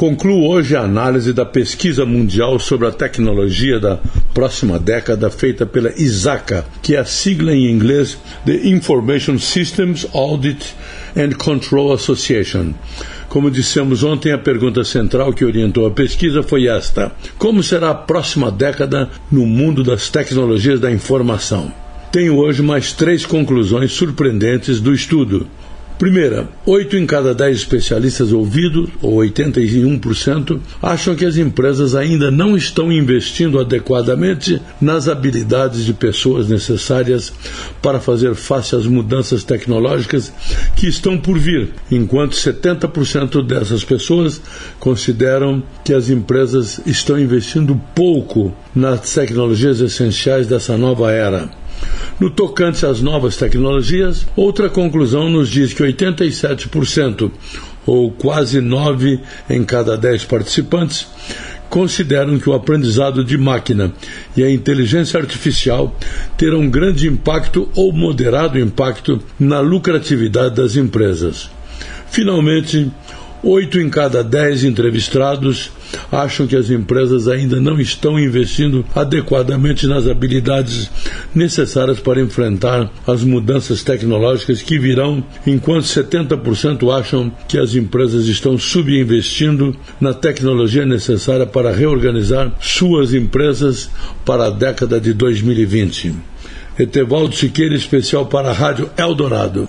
Concluo hoje a análise da pesquisa mundial sobre a tecnologia da próxima década feita pela ISACA, que é a sigla em inglês The Information Systems Audit and Control Association. Como dissemos ontem, a pergunta central que orientou a pesquisa foi esta: Como será a próxima década no mundo das tecnologias da informação? Tenho hoje mais três conclusões surpreendentes do estudo. Primeira, oito em cada dez especialistas ouvidos, ou 81%, acham que as empresas ainda não estão investindo adequadamente nas habilidades de pessoas necessárias para fazer face às mudanças tecnológicas que estão por vir, enquanto 70% dessas pessoas consideram que as empresas estão investindo pouco nas tecnologias essenciais dessa nova era. No tocante às novas tecnologias, outra conclusão nos diz que 87%, ou quase 9 em cada 10 participantes, consideram que o aprendizado de máquina e a inteligência artificial terão grande impacto ou moderado impacto na lucratividade das empresas. Finalmente, Oito em cada dez entrevistados acham que as empresas ainda não estão investindo adequadamente nas habilidades necessárias para enfrentar as mudanças tecnológicas que virão, enquanto 70% acham que as empresas estão subinvestindo na tecnologia necessária para reorganizar suas empresas para a década de 2020. Etevaldo Siqueira, especial para a Rádio Eldorado.